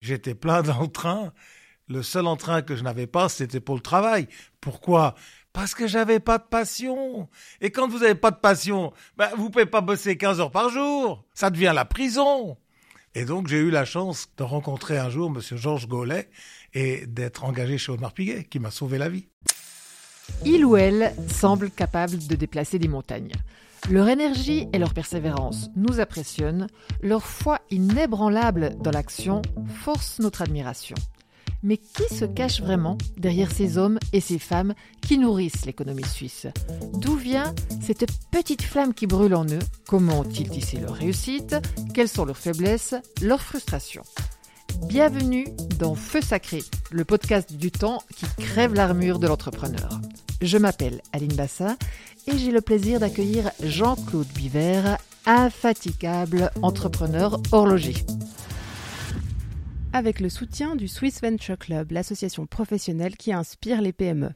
J'étais plein d'entrain. Le seul entrain que je n'avais pas, c'était pour le travail. Pourquoi? Parce que j'avais pas de passion. Et quand vous n'avez pas de passion, ben, vous pouvez pas bosser 15 heures par jour. Ça devient la prison. Et donc, j'ai eu la chance de rencontrer un jour M. Georges Gaulet et d'être engagé chez Audemars Piguet, qui m'a sauvé la vie. Il ou elle semble capable de déplacer des montagnes. Leur énergie et leur persévérance nous impressionnent, leur foi inébranlable dans l'action force notre admiration. Mais qui se cache vraiment derrière ces hommes et ces femmes qui nourrissent l'économie suisse? D'où vient cette petite flamme qui brûle en eux? Comment ont-ils tissé leur réussite? Quelles sont leurs faiblesses, leurs frustrations? Bienvenue dans Feu Sacré, le podcast du temps qui crève l'armure de l'entrepreneur. Je m'appelle Aline Bassin et j'ai le plaisir d'accueillir Jean-Claude Biver, infatigable entrepreneur horloger. Avec le soutien du Swiss Venture Club, l'association professionnelle qui inspire les PME.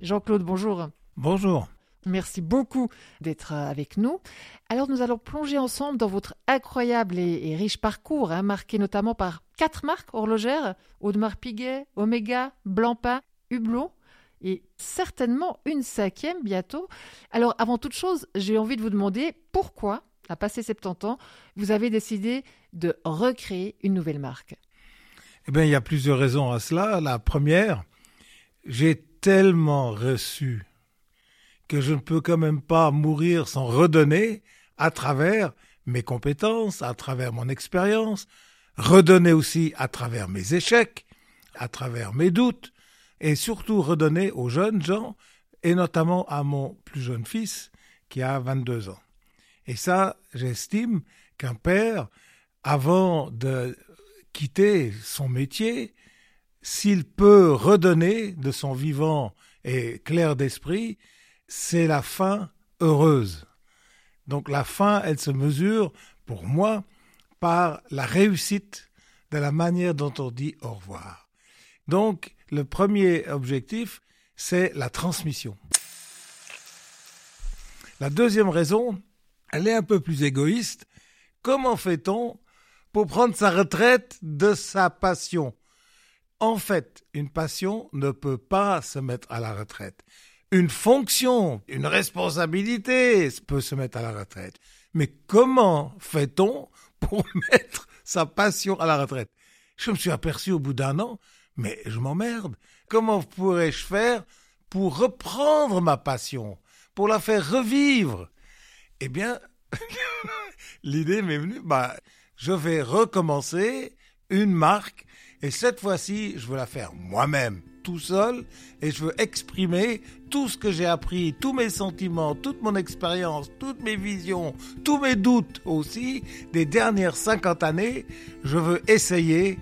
Jean-Claude, bonjour. Bonjour. Merci beaucoup d'être avec nous. Alors nous allons plonger ensemble dans votre incroyable et, riche parcours, hein, marqué notamment par quatre marques horlogères, Audemars Piguet, Omega, Blancpain, Hublot, et certainement une cinquième bientôt. Alors avant toute chose, j'ai envie de vous demander pourquoi, à passer 70 ans, vous avez décidé de recréer une nouvelle marque? Eh bien, il y a plusieurs raisons à cela. La première, j'ai tellement reçu que je ne peux quand même pas mourir sans redonner à travers mes compétences, à travers mon expérience, redonner aussi à travers mes échecs, à travers mes doutes, et surtout redonner aux jeunes gens, et notamment à mon plus jeune fils, qui a 22 ans. Et ça, j'estime qu'un père, avant de quitter son métier, s'il peut redonner de son vivant et clair d'esprit, c'est la fin heureuse. Donc la fin, elle se mesure, pour moi, par la réussite de la manière dont on dit au revoir. Donc, le premier objectif, c'est la transmission. La deuxième raison, elle est un peu plus égoïste. Comment fait-on pour prendre sa retraite de sa passion? En fait, une passion ne peut pas se mettre à la retraite. Une fonction, une responsabilité peut se mettre à la retraite. Mais comment fait-on pour mettre sa passion à la retraite? Je me suis aperçu au bout d'un an mais je m'emmerde. Comment pourrais-je faire pour reprendre ma passion, pour la faire revivre? Eh bien, l'idée m'est venue, bah, je vais recommencer une marque et cette fois-ci, je veux la faire moi-même, tout seul, et je veux exprimer tout ce que j'ai appris, tous mes sentiments, toute mon expérience, toutes mes visions, tous mes doutes aussi des dernières 50 années. Je veux essayer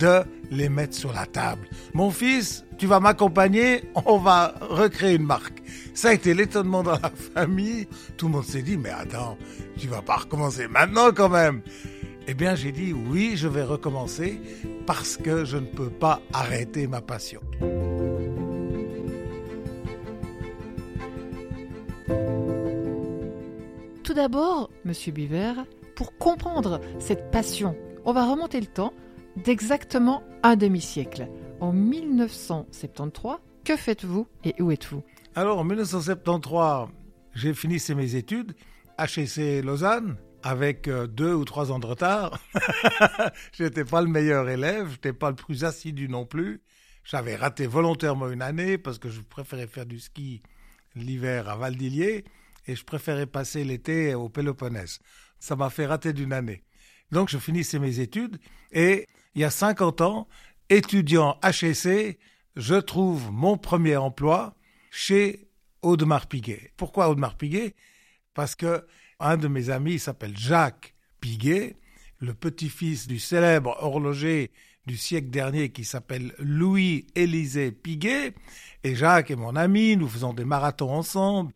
de les mettre sur la table. Mon fils, tu vas m'accompagner, on va recréer une marque. Ça a été l'étonnement dans la famille. Tout le monde s'est dit, mais attends, tu vas pas recommencer maintenant quand même. Eh bien, j'ai dit, oui, je vais recommencer parce que je ne peux pas arrêter ma passion. Tout d'abord, Monsieur Biver, pour comprendre cette passion, on va remonter le temps d'exactement un demi-siècle. En 1973, que faites-vous et où êtes-vous? Alors, en 1973, j'ai fini mes études, HEC Lausanne, avec euh, deux ou trois ans de retard. je n'étais pas le meilleur élève, je n'étais pas le plus assidu non plus. J'avais raté volontairement une année parce que je préférais faire du ski l'hiver à Valdillier et je préférais passer l'été au Péloponnèse. Ça m'a fait rater d'une année. Donc je finissais mes études et il y a 50 ans, étudiant HEC, je trouve mon premier emploi chez Audemars Piguet. Pourquoi Audemars Piguet? Parce que un de mes amis s'appelle Jacques Piguet, le petit-fils du célèbre horloger du siècle dernier qui s'appelle Louis-Élisée Piguet. Et Jacques est mon ami, nous faisons des marathons ensemble.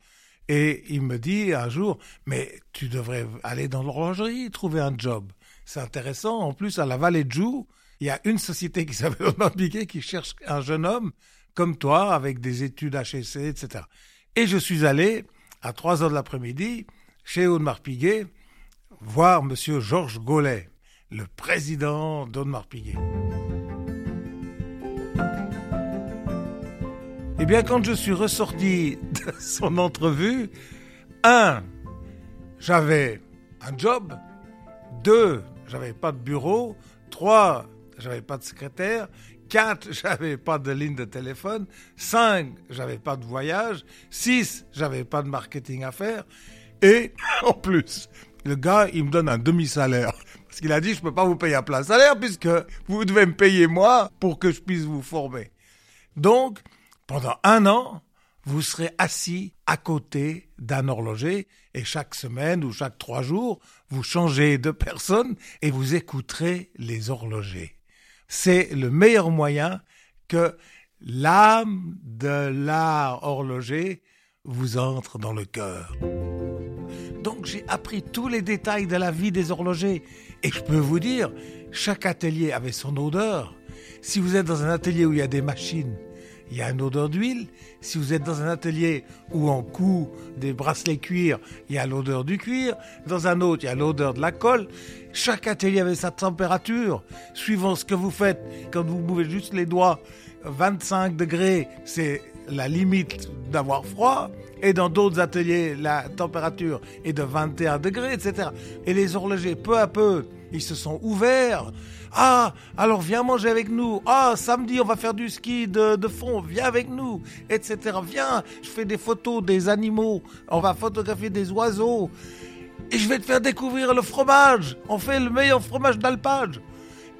Et il me dit un jour, mais tu devrais aller dans l'horlogerie, trouver un job c'est intéressant. En plus, à la vallée de Joux, il y a une société qui s'appelle Piguet qui cherche un jeune homme comme toi, avec des études HEC, etc. Et je suis allé, à 3 heures de l'après-midi, chez Audemars Piguet, voir Monsieur Georges Gaulet, le président d'Audemars Piguet. Eh bien, quand je suis ressorti de son entrevue, un, j'avais un job, deux, j'avais pas de bureau, trois, j'avais pas de secrétaire, quatre, j'avais pas de ligne de téléphone, cinq, j'avais pas de voyage, six, j'avais pas de marketing à faire, et en plus, le gars, il me donne un demi-salaire. Parce qu'il a dit, je peux pas vous payer un plein salaire puisque vous devez me payer moi pour que je puisse vous former. Donc, pendant un an, vous serez assis à côté d'un horloger et chaque semaine ou chaque trois jours, vous changez de personne et vous écouterez les horlogers. C'est le meilleur moyen que l'âme de l'art horloger vous entre dans le cœur. Donc j'ai appris tous les détails de la vie des horlogers. Et je peux vous dire, chaque atelier avait son odeur. Si vous êtes dans un atelier où il y a des machines, il y a une odeur d'huile. Si vous êtes dans un atelier où on coud des bracelets cuir, il y a l'odeur du cuir. Dans un autre, il y a l'odeur de la colle. Chaque atelier avait sa température. Suivant ce que vous faites, quand vous mouvez juste les doigts, 25 degrés, c'est la limite d'avoir froid. Et dans d'autres ateliers, la température est de 21 degrés, etc. Et les horlogers, peu à peu, ils se sont ouverts. Ah, alors viens manger avec nous. Ah, samedi, on va faire du ski de, de fond. Viens avec nous, etc. Viens, je fais des photos des animaux. On va photographier des oiseaux. Et je vais te faire découvrir le fromage. On fait le meilleur fromage d'alpage.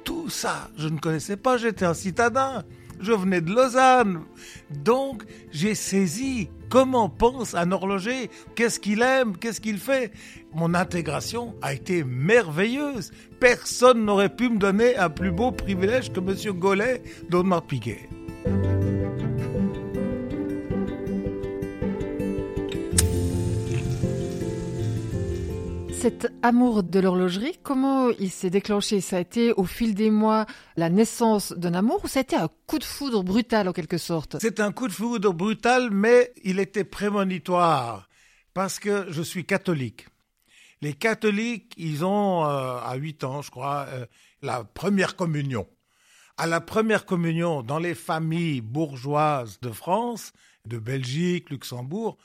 Tout ça, je ne connaissais pas. J'étais un citadin je venais de Lausanne. Donc, j'ai saisi comment pense un horloger, qu'est-ce qu'il aime, qu'est-ce qu'il fait? Mon intégration a été merveilleuse. Personne n'aurait pu me donner un plus beau privilège que M. Gollet d'Audemars Piguet. Cet amour de l'horlogerie, comment il s'est déclenché? Ça a été au fil des mois la naissance d'un amour ou ça a été un coup de foudre brutal en quelque sorte? C'est un coup de foudre brutal, mais il était prémonitoire parce que je suis catholique. Les catholiques, ils ont euh, à 8 ans, je crois, euh, la première communion. À la première communion, dans les familles bourgeoises de France, de Belgique, Luxembourg,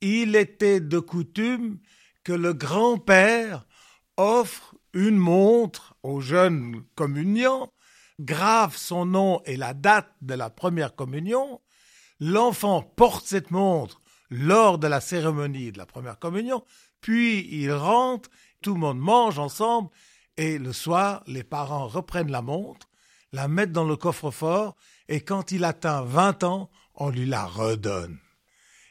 il était de coutume que le grand-père offre une montre aux jeunes communiants, grave son nom et la date de la première communion, l'enfant porte cette montre lors de la cérémonie de la première communion, puis il rentre, tout le monde mange ensemble, et le soir, les parents reprennent la montre, la mettent dans le coffre-fort, et quand il atteint 20 ans, on lui la redonne.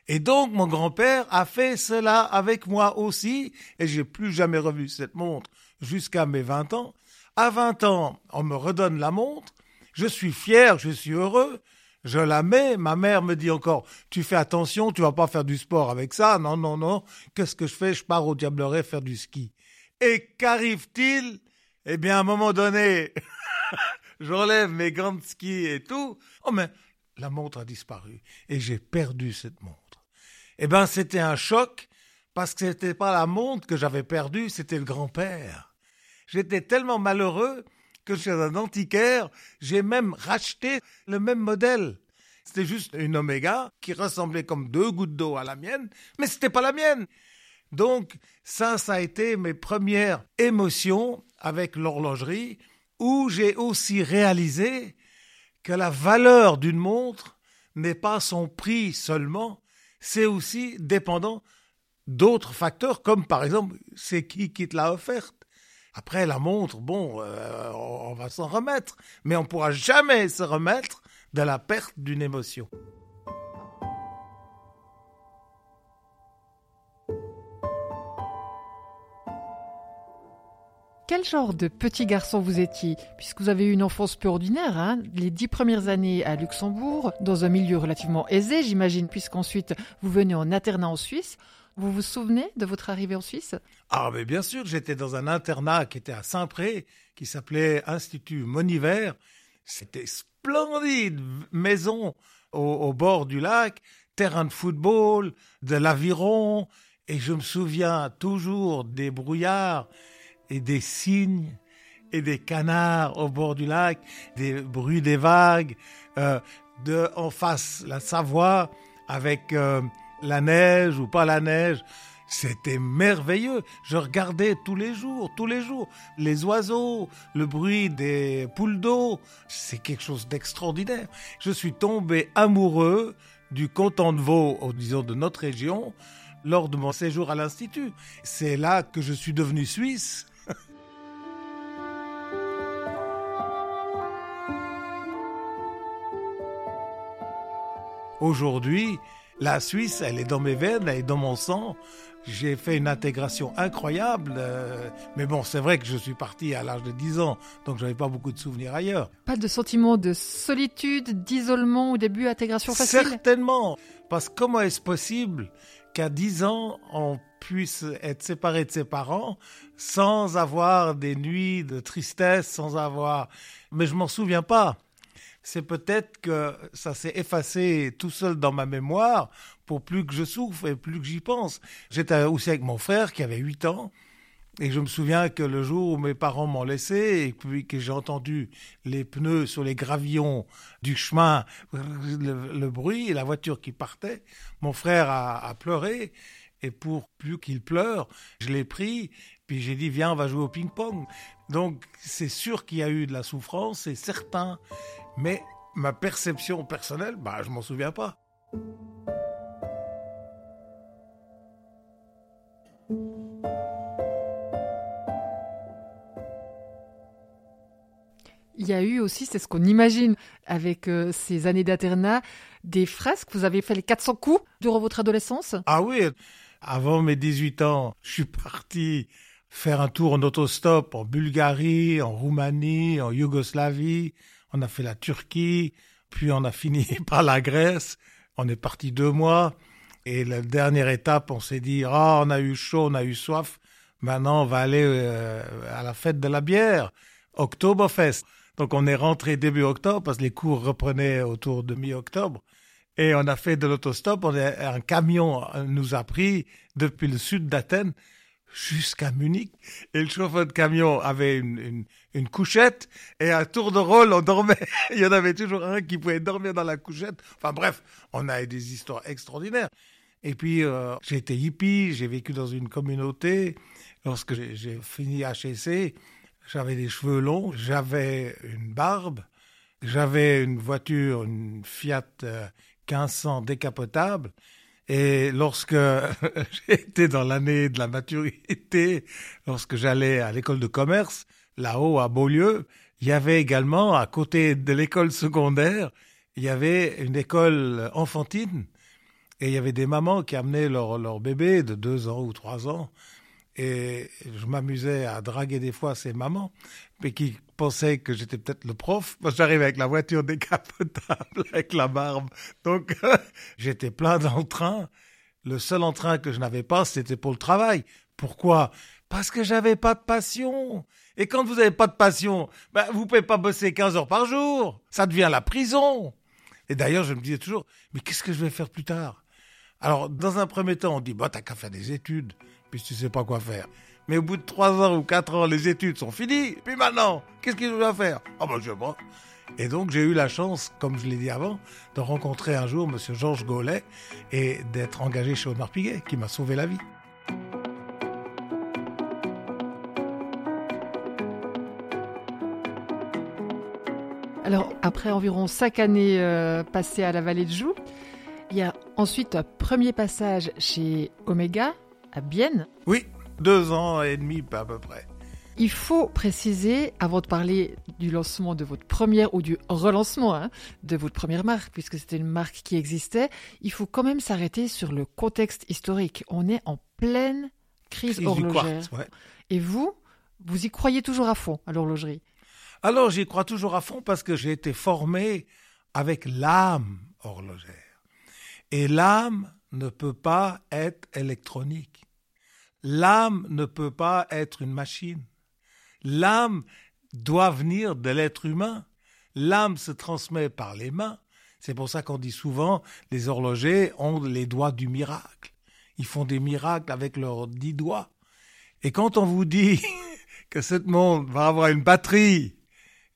Et donc mon grand-père a fait cela avec moi aussi, et j'ai plus jamais revu cette montre jusqu'à mes 20 ans. À 20 ans, on me redonne la montre, je suis fier, je suis heureux, je la mets, ma mère me dit encore, tu fais attention, tu vas pas faire du sport avec ça, non, non, non, qu'est-ce que je fais, je pars au Diableret faire du ski. Et qu'arrive-t-il? Eh bien, à un moment donné, j'enlève mes gants de ski et tout, oh mais la montre a disparu, et j'ai perdu cette montre eh ben c'était un choc parce que c'était pas la montre que j'avais perdue, c'était le grand-père. J'étais tellement malheureux que chez un antiquaire, j'ai même racheté le même modèle. C'était juste une Oméga qui ressemblait comme deux gouttes d'eau à la mienne, mais c'était pas la mienne. Donc ça, ça a été mes premières émotions avec l'horlogerie, où j'ai aussi réalisé que la valeur d'une montre n'est pas son prix seulement, c'est aussi dépendant d'autres facteurs, comme par exemple, c'est qui qui te l'a offerte. Après, la montre, bon, euh, on va s'en remettre, mais on ne pourra jamais se remettre de la perte d'une émotion. Quel genre de petit garçon vous étiez? Puisque vous avez eu une enfance peu ordinaire, hein les dix premières années à Luxembourg, dans un milieu relativement aisé, j'imagine, puisqu'ensuite vous venez en internat en Suisse. Vous vous souvenez de votre arrivée en Suisse? Ah, mais bien sûr, j'étais dans un internat qui était à Saint-Pré, qui s'appelait Institut Moniver. C'était splendide, maison au, au bord du lac, terrain de football, de l'aviron, et je me souviens toujours des brouillards et des cygnes et des canards au bord du lac, des bruits des vagues, euh, de en face la Savoie avec euh, la neige ou pas la neige. C'était merveilleux. Je regardais tous les jours, tous les jours, les oiseaux, le bruit des poules d'eau. C'est quelque chose d'extraordinaire. Je suis tombé amoureux du canton de Vaud, disons de notre région, lors de mon séjour à l'Institut. C'est là que je suis devenu suisse. Aujourd'hui, la Suisse, elle est dans mes veines, elle est dans mon sang. J'ai fait une intégration incroyable, euh, mais bon, c'est vrai que je suis parti à l'âge de 10 ans, donc j'avais pas beaucoup de souvenirs ailleurs. Pas de sentiment de solitude, d'isolement au début, intégration facile? Certainement, parce que comment est-ce possible qu'à 10 ans, on puisse être séparé de ses parents sans avoir des nuits de tristesse, sans avoir... Mais je m'en souviens pas c'est peut-être que ça s'est effacé tout seul dans ma mémoire pour plus que je souffre et plus que j'y pense. J'étais aussi avec mon frère qui avait 8 ans. Et je me souviens que le jour où mes parents m'ont laissé et puis que j'ai entendu les pneus sur les gravillons du chemin, le, bruit et la voiture qui partait, mon frère a, a pleuré. Et pour plus qu'il pleure, je l'ai pris, puis j'ai dit viens, on va jouer au ping-pong. Donc c'est sûr qu'il y a eu de la souffrance, c'est certain. Mais ma perception personnelle, bah, je m'en souviens pas. Il y a eu aussi, c'est ce qu'on imagine avec euh, ces années d'internat, des fresques. Vous avez fait les 400 coups durant votre adolescence? Ah oui, avant mes 18 ans, je suis parti faire un tour en autostop en Bulgarie, en Roumanie, en Yougoslavie, on a fait la Turquie, puis on a fini par la Grèce. On est parti deux mois. Et la dernière étape, on s'est dit, ah, on a eu chaud, on a eu soif. Maintenant, on va aller euh, à la fête de la bière, Oktoberfest. Donc, on est rentré début octobre parce que les cours reprenaient autour de mi-octobre. Et on a fait de l'autostop. un camion nous a pris depuis le sud d'Athènes jusqu'à Munich. Et le chauffeur de camion avait une, une, couchette et à tour de rôle, on dormait. Il y en avait toujours un qui pouvait dormir dans la couchette. Enfin bref, on a eu des histoires extraordinaires. Et puis, euh, j'ai été hippie, j'ai vécu dans une communauté. Lorsque j'ai fini HEC, j'avais des cheveux longs, j'avais une barbe, j'avais une voiture, une Fiat 1500 euh, décapotable. Et lorsque j'étais dans l'année de la maturité, lorsque j'allais à l'école de commerce, là-haut à Beaulieu, il y avait également, à côté de l'école secondaire, il y avait une école enfantine. Et il y avait des mamans qui amenaient leur, leur bébé de deux ans ou trois ans et je m'amusais à draguer des fois ces mamans, mais qui pensaient que j'étais peut-être le prof. J'arrivais avec la voiture décapotable, avec la barbe. Donc, j'étais plein d'entrain. Le seul entrain que je n'avais pas, c'était pour le travail. Pourquoi? Parce que j'avais pas de passion. Et quand vous n'avez pas de passion, ben, vous pouvez pas bosser 15 heures par jour. Ça devient la prison. Et d'ailleurs, je me disais toujours, mais qu'est-ce que je vais faire plus tard? Alors, dans un premier temps, on dit, bah, t'as qu'à faire des études puis tu sais pas quoi faire. Mais au bout de trois ans ou quatre ans, les études sont finies. Puis maintenant, qu'est-ce qu'il doit faire? Ah ben je sais pas. Et donc j'ai eu la chance, comme je l'ai dit avant, de rencontrer un jour M. Georges Gaulet et d'être engagé chez Audemars Piguet, qui m'a sauvé la vie. Alors, après environ cinq années euh, passées à la vallée de Joux, il y a ensuite un premier passage chez Omega, à Bienne. Oui, deux ans et demi à peu près. Il faut préciser, avant de parler du lancement de votre première ou du relancement hein, de votre première marque, puisque c'était une marque qui existait, il faut quand même s'arrêter sur le contexte historique. On est en pleine crise, horlogère. Et vous, vous y croyez toujours à fond à l'horlogerie? Alors j'y crois toujours à fond parce que j'ai été formé avec l'âme horlogère. Et l'âme ne peut pas être électronique. L'âme ne peut pas être une machine. L'âme doit venir de l'être humain. L'âme se transmet par les mains. C'est pour ça qu'on dit souvent les horlogers ont les doigts du miracle. Ils font des miracles avec leurs dix doigts. Et quand on vous dit que cette montre va avoir une batterie.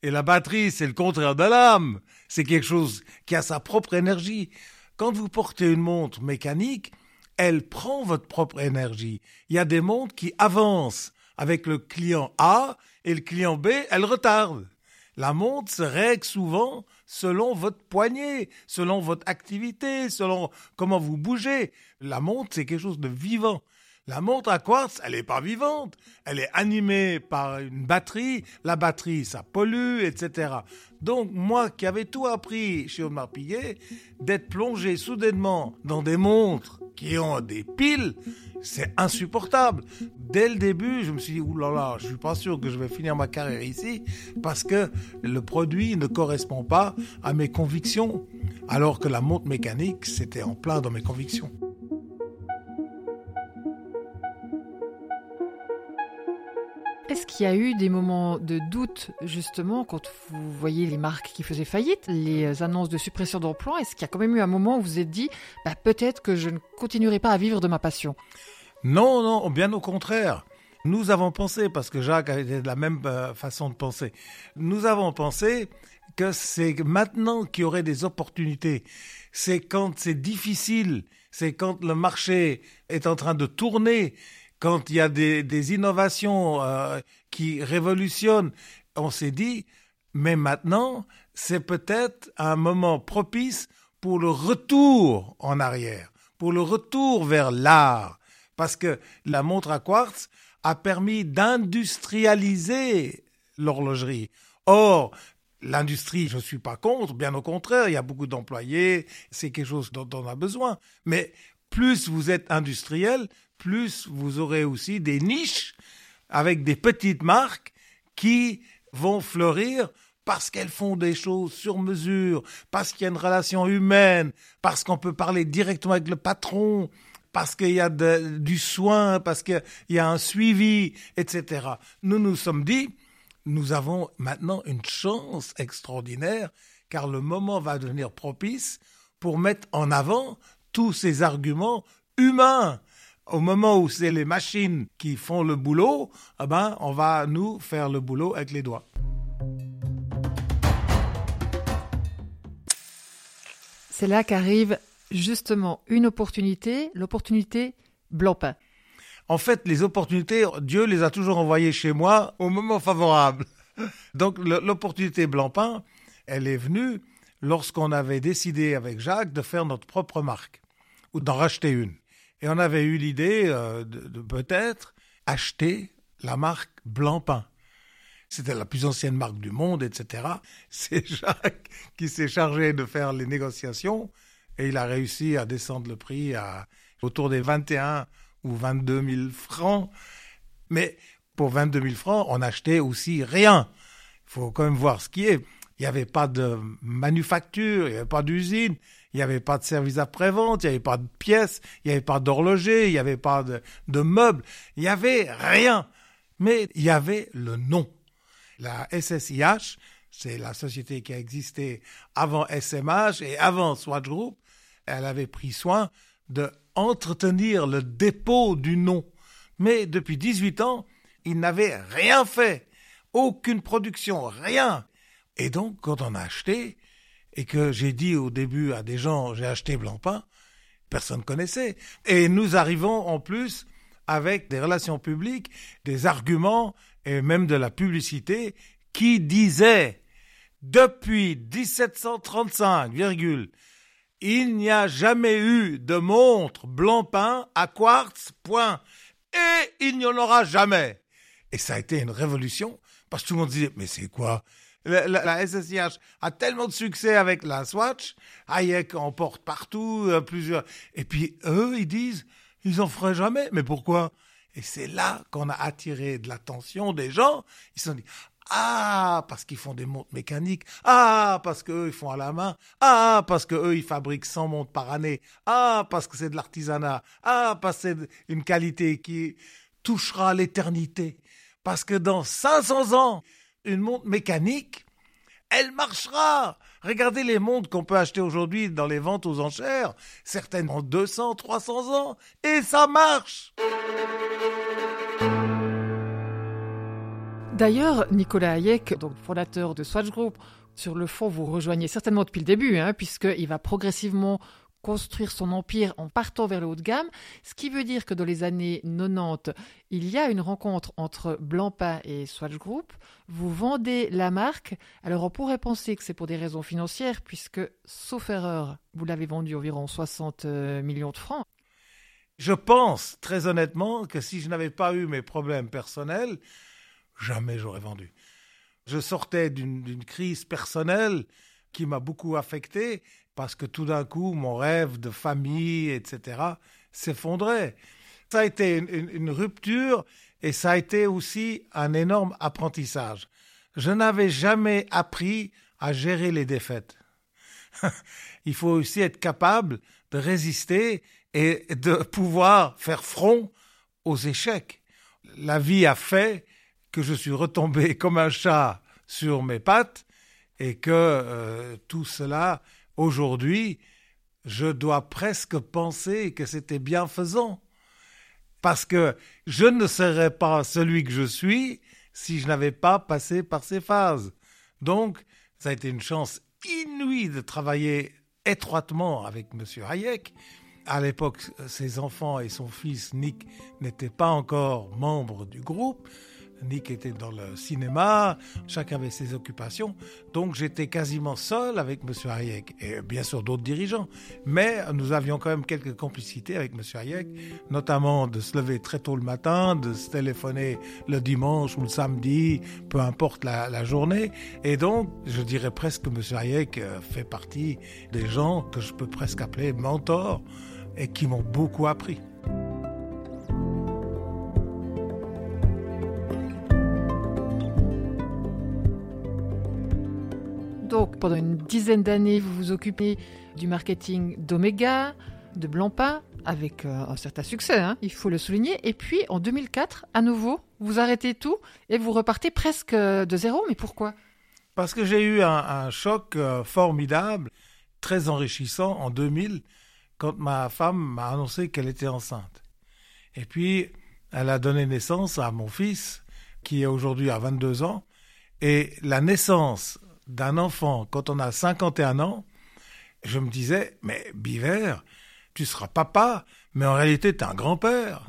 Et la batterie, c'est le contraire de l'âme. C'est quelque chose qui a sa propre énergie. Quand vous portez une montre mécanique, elle prend votre propre énergie. Il y a des montres qui avancent avec le client A et le client B, elles retardent. La montre se règle souvent selon votre poignet, selon votre activité, selon comment vous bougez. La montre, c'est quelque chose de vivant. La montre à quartz, elle n'est pas vivante. Elle est animée par une batterie. La batterie, ça pollue, etc. Donc, moi qui avais tout appris chez Omar Piguet, d'être plongé soudainement dans des montres qui ont des piles, c'est insupportable. Dès le début, je me suis dit, oulala, là là, je suis pas sûr que je vais finir ma carrière ici parce que le produit ne correspond pas à mes convictions. Alors que la montre mécanique, c'était en plein dans mes convictions. Qu'il y a eu des moments de doute, justement, quand vous voyez les marques qui faisaient faillite, les annonces de suppression d'emplois Est-ce qu'il y a quand même eu un moment où vous vous êtes dit, bah, peut-être que je ne continuerai pas à vivre de ma passion? Non, non, bien au contraire. Nous avons pensé, parce que Jacques avait de la même euh, façon de penser, nous avons pensé que c'est maintenant qu'il y aurait des opportunités. C'est quand c'est difficile, c'est quand le marché est en train de tourner, quand il y a des, innovations euh, qui révolutionnent, on s'est dit, mais maintenant, c'est peut-être un moment propice pour le retour en arrière, pour le retour vers l'art, parce que la montre à quartz a permis d'industrialiser l'horlogerie. Or, l'industrie, je ne suis pas contre, bien au contraire, il y a beaucoup d'employés, c'est quelque chose dont on a besoin. Mais plus vous êtes industriel, plus vous aurez aussi des niches avec des petites marques qui vont fleurir parce qu'elles font des choses sur mesure, parce qu'il y a une relation humaine, parce qu'on peut parler directement avec le patron, parce qu'il y a du soin, parce qu'il y a un suivi, etc. Nous nous sommes dit, nous avons maintenant une chance extraordinaire, car le moment va devenir propice pour mettre en avant tous ces arguments humains au moment où c'est les machines qui font le boulot, eh ben, on va nous faire le boulot avec les doigts. C'est là qu'arrive justement une opportunité, l'opportunité Blancpain. En fait, les opportunités, Dieu les a toujours envoyées chez moi au moment favorable. Donc l'opportunité Blancpain, elle est venue lorsqu'on avait décidé avec Jacques de faire notre propre marque ou d'en racheter une. Et on avait eu l'idée euh, de, peut-être acheter la marque Blancpain. C'était la plus ancienne marque du monde, etc. C'est Jacques qui s'est chargé de faire les négociations et il a réussi à descendre le prix à autour des 21 ou 22 000 francs. Mais pour 22 000 francs, on achetait aussi rien. Il faut quand même voir ce qui est. Il n'y avait pas de manufacture, il n'y avait pas d'usine, il n'y avait pas de service après-vente, il n'y avait pas de pièces, il n'y avait pas d'horloger, il n'y avait pas de, meubles, il n'y avait rien. Mais il y avait le nom. La SSIH, c'est la société qui a existé avant SMH et avant Swatch Group, elle avait pris soin de entretenir le dépôt du nom. Mais depuis 18 ans, il n'avait rien fait. Aucune production, rien. Et donc, quand on a acheté, et que j'ai dit au début à des gens j'ai acheté Blancpain, personne connaissait. Et nous arrivons en plus avec des relations publiques, des arguments et même de la publicité qui disaient depuis 1735, virgule, il n'y a jamais eu de montre Blancpain à quartz, point. Et il n'y en aura jamais. Et ça a été une révolution parce que tout le monde disait, mais c'est quoi la, SSIH a tellement de succès avec la Swatch, Hayek en porte partout, euh, plusieurs. Et puis eux, ils disent, ils en feraient jamais. Mais pourquoi? Et c'est là qu'on a attiré de l'attention des gens. Ils se sont dit, ah, parce qu'ils font des montres mécaniques. Ah, parce qu'eux, ils font à la main. Ah, parce qu'eux, ils fabriquent 100 montres par année. Ah, parce que c'est de l'artisanat. Ah, parce que c'est une qualité qui touchera l'éternité. Parce que dans 500 ans, une montre mécanique, elle marchera. Regardez les montres qu'on peut acheter aujourd'hui dans les ventes aux enchères. Certaines ont 200, 300 ans. Et ça marche. D'ailleurs, Nicolas Hayek, fondateur de Swatch Group, sur le fond, vous rejoignez certainement depuis le début, hein, puisqu'il va progressivement construire son empire en partant vers le haut de gamme, ce qui veut dire que dans les années 90, il y a une rencontre entre Blancpain et Swatch Group. Vous vendez la marque. Alors on pourrait penser que c'est pour des raisons financières, puisque, sauf erreur, vous l'avez vendu environ 60 euh, millions de francs. Je pense très honnêtement que si je n'avais pas eu mes problèmes personnels, jamais j'aurais vendu. Je sortais d'une crise personnelle qui m'a beaucoup affecté parce que tout d'un coup, mon rêve de famille, etc., s'effondrait. Ça a été une, rupture et ça a été aussi un énorme apprentissage. Je n'avais jamais appris à gérer les défaites. Il faut aussi être capable de résister et de pouvoir faire front aux échecs. La vie a fait que je suis retombé comme un chat sur mes pattes et que euh, tout cela, aujourd'hui, je dois presque penser que c'était bienfaisant. Parce que je ne serais pas celui que je suis si je n'avais pas passé par ces phases. Donc, ça a été une chance inouïe de travailler étroitement avec M. Hayek. À l'époque, ses enfants et son fils Nick n'étaient pas encore membres du groupe. Nick était dans le cinéma, chacun avait ses occupations, donc j'étais quasiment seul avec M. Hayek et bien sûr d'autres dirigeants. Mais nous avions quand même quelques complicités avec M. Hayek, notamment de se lever très tôt le matin, de se téléphoner le dimanche ou le samedi, peu importe la, journée. Et donc, je dirais presque que M. Hayek euh, fait partie des gens que je peux presque appeler mentors et qui m'ont beaucoup appris. Pendant une dizaine d'années, vous vous occupez du marketing d'Omega, de Blancpain, avec euh, un certain succès, hein, il faut le souligner. Et puis, en 2004, à nouveau, vous arrêtez tout et vous repartez presque de zéro. Mais pourquoi? Parce que j'ai eu un, choc euh, formidable, très enrichissant en 2000, quand ma femme m'a annoncé qu'elle était enceinte. Et puis, elle a donné naissance à mon fils, qui est aujourd'hui à 22 ans. Et la naissance d'un enfant quand on a 51 ans, je me disais, mais Biver, tu seras papa, mais en réalité, tu es un grand-père.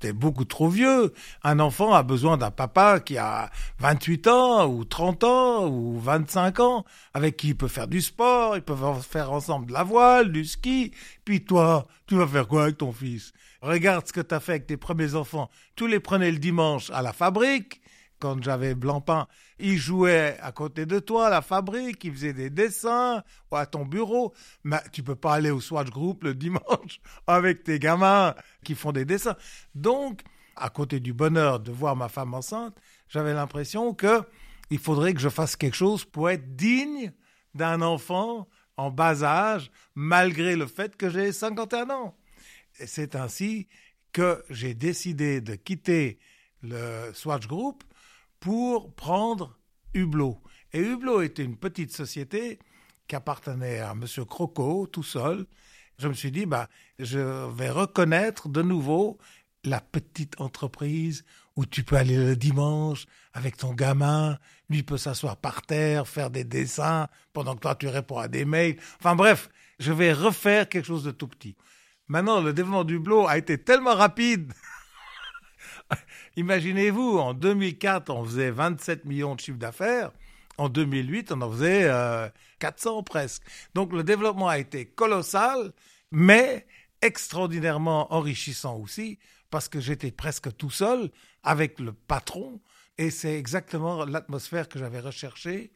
Tu es beaucoup trop vieux. Un enfant a besoin d'un papa qui a 28 ans, ou 30 ans, ou 25 ans, avec qui il peut faire du sport, ils peuvent faire ensemble de la voile, du ski. Puis toi, tu vas faire quoi avec ton fils? Regarde ce que tu as fait avec tes premiers enfants. Tu les prenais le dimanche à la fabrique, quand j'avais Blancpain, il jouait à côté de toi à la fabrique, il faisait des dessins ou à ton bureau. Mais tu peux pas aller au Swatch Group le dimanche avec tes gamins qui font des dessins. Donc, à côté du bonheur de voir ma femme enceinte, j'avais l'impression que il faudrait que je fasse quelque chose pour être digne d'un enfant en bas âge, malgré le fait que j'ai 51 ans. C'est ainsi que j'ai décidé de quitter le Swatch Group pour prendre Hublot. Et Hublot était une petite société qui appartenait à M. Croco tout seul. Je me suis dit, bah, je vais reconnaître de nouveau la petite entreprise où tu peux aller le dimanche avec ton gamin, lui peut s'asseoir par terre, faire des dessins pendant que toi tu réponds à des mails. Enfin bref, je vais refaire quelque chose de tout petit. Maintenant, le développement du a été tellement rapide Imaginez-vous, en 2004, on faisait 27 millions de chiffres d'affaires. En 2008, on en faisait 400 euh, presque. Donc le développement a été colossal, mais extraordinairement enrichissant aussi, parce que j'étais presque tout seul avec le patron, et c'est exactement l'atmosphère que j'avais recherchée,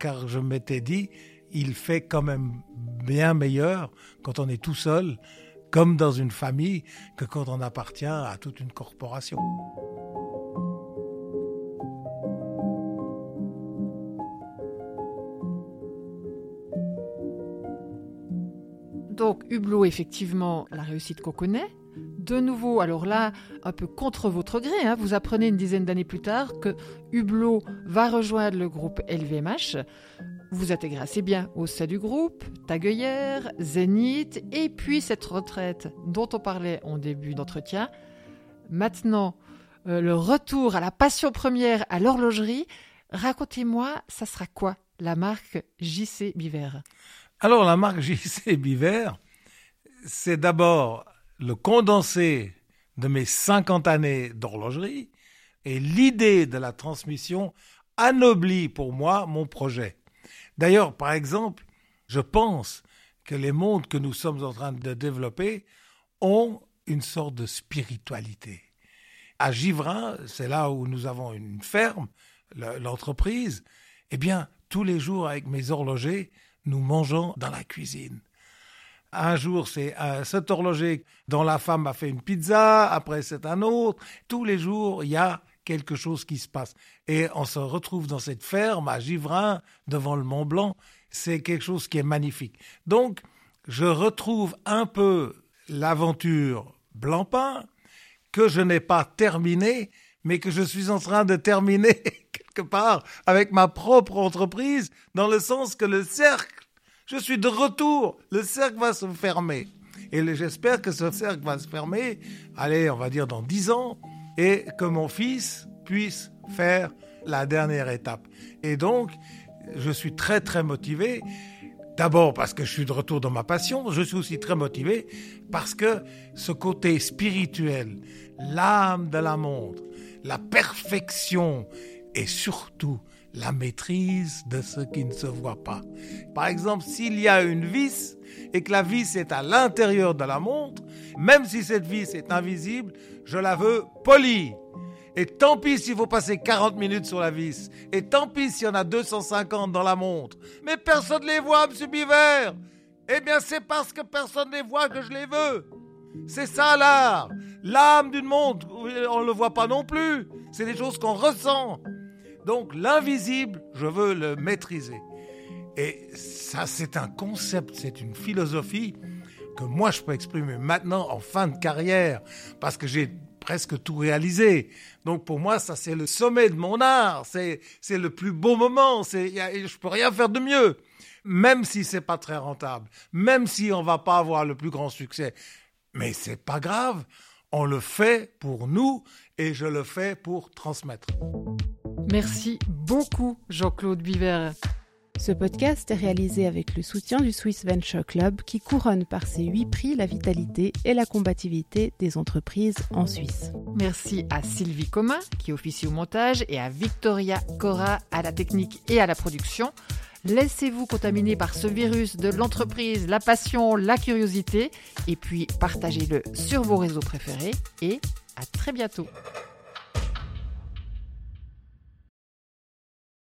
car je m'étais dit, il fait quand même bien meilleur quand on est tout seul comme dans une famille, que quand on appartient à toute une corporation. Donc Hublot, effectivement, la réussite qu'on connaît. De nouveau, alors là, un peu contre votre gré, hein, vous apprenez une dizaine d'années plus tard que Hublot va rejoindre le groupe LVMH. Vous intégrez assez bien au sein du groupe, Tagueillère, Zénith, et puis cette retraite dont on parlait en début d'entretien. Maintenant, euh, le retour à la passion première à l'horlogerie. Racontez-moi, ça sera quoi la marque JC Biver? Alors la marque JC Biver, c'est d'abord le condensé de mes 50 années d'horlogerie et l'idée de la transmission anoblit pour moi mon projet. D'ailleurs, par exemple, je pense que les mondes que nous sommes en train de développer ont une sorte de spiritualité. À Givrin, c'est là où nous avons une ferme, l'entreprise, eh bien, tous les jours avec mes horlogers, nous mangeons dans la cuisine. Un jour, c'est cet horloger dont la femme a fait une pizza, après c'est un autre. Tous les jours, il y a quelque chose qui se passe. Et on se retrouve dans cette ferme à Givrin, devant le Mont Blanc. C'est quelque chose qui est magnifique. Donc, je retrouve un peu l'aventure Blancpain que je n'ai pas terminée, mais que je suis en train de terminer quelque part avec ma propre entreprise, dans le sens que le cercle, je suis de retour, le cercle va se fermer. Et j'espère que ce cercle va se fermer, allez, on va dire dans dix ans, et que mon fils puisse faire la dernière étape. Et donc, je suis très très motivé. D'abord parce que je suis de retour dans ma passion, je suis aussi très motivé parce que ce côté spirituel, l'âme de la montre, la perfection et surtout la maîtrise de ce qui ne se voit pas. Par exemple, s'il y a une vis et que la vis est à l'intérieur de la montre, même si cette vis est invisible, je la veux polie. Et tant pis s'il faut passer 40 minutes sur la vis. Et tant pis s'il y en a 250 dans la montre. Mais personne ne les voit, M. Biver. Eh bien, c'est parce que personne ne les voit que je les veux. C'est ça l'art. L'âme d'une montre, on ne le voit pas non plus. C'est des choses qu'on ressent. Donc l'invisible, je veux le maîtriser. Et ça, c'est un concept, c'est une philosophie que moi, je peux exprimer maintenant en fin de carrière, parce que j'ai presque tout réalisé. Donc pour moi, ça c'est le sommet de mon art, c'est le plus beau moment, c'est je peux rien faire de mieux. Même si c'est pas très rentable, même si on va pas avoir le plus grand succès, mais c'est pas grave, on le fait pour nous et je le fais pour transmettre. Merci beaucoup Jean-Claude Biver. Ce podcast est réalisé avec le soutien du Swiss Venture Club qui couronne par ses huit prix la vitalité et la combativité des entreprises en Suisse. Merci à Sylvie Comin qui officie au montage et à Victoria Cora à la technique et à la production. Laissez-vous contaminer par ce virus de l'entreprise, la passion, la curiosité et puis partagez-le sur vos réseaux préférés et à très bientôt.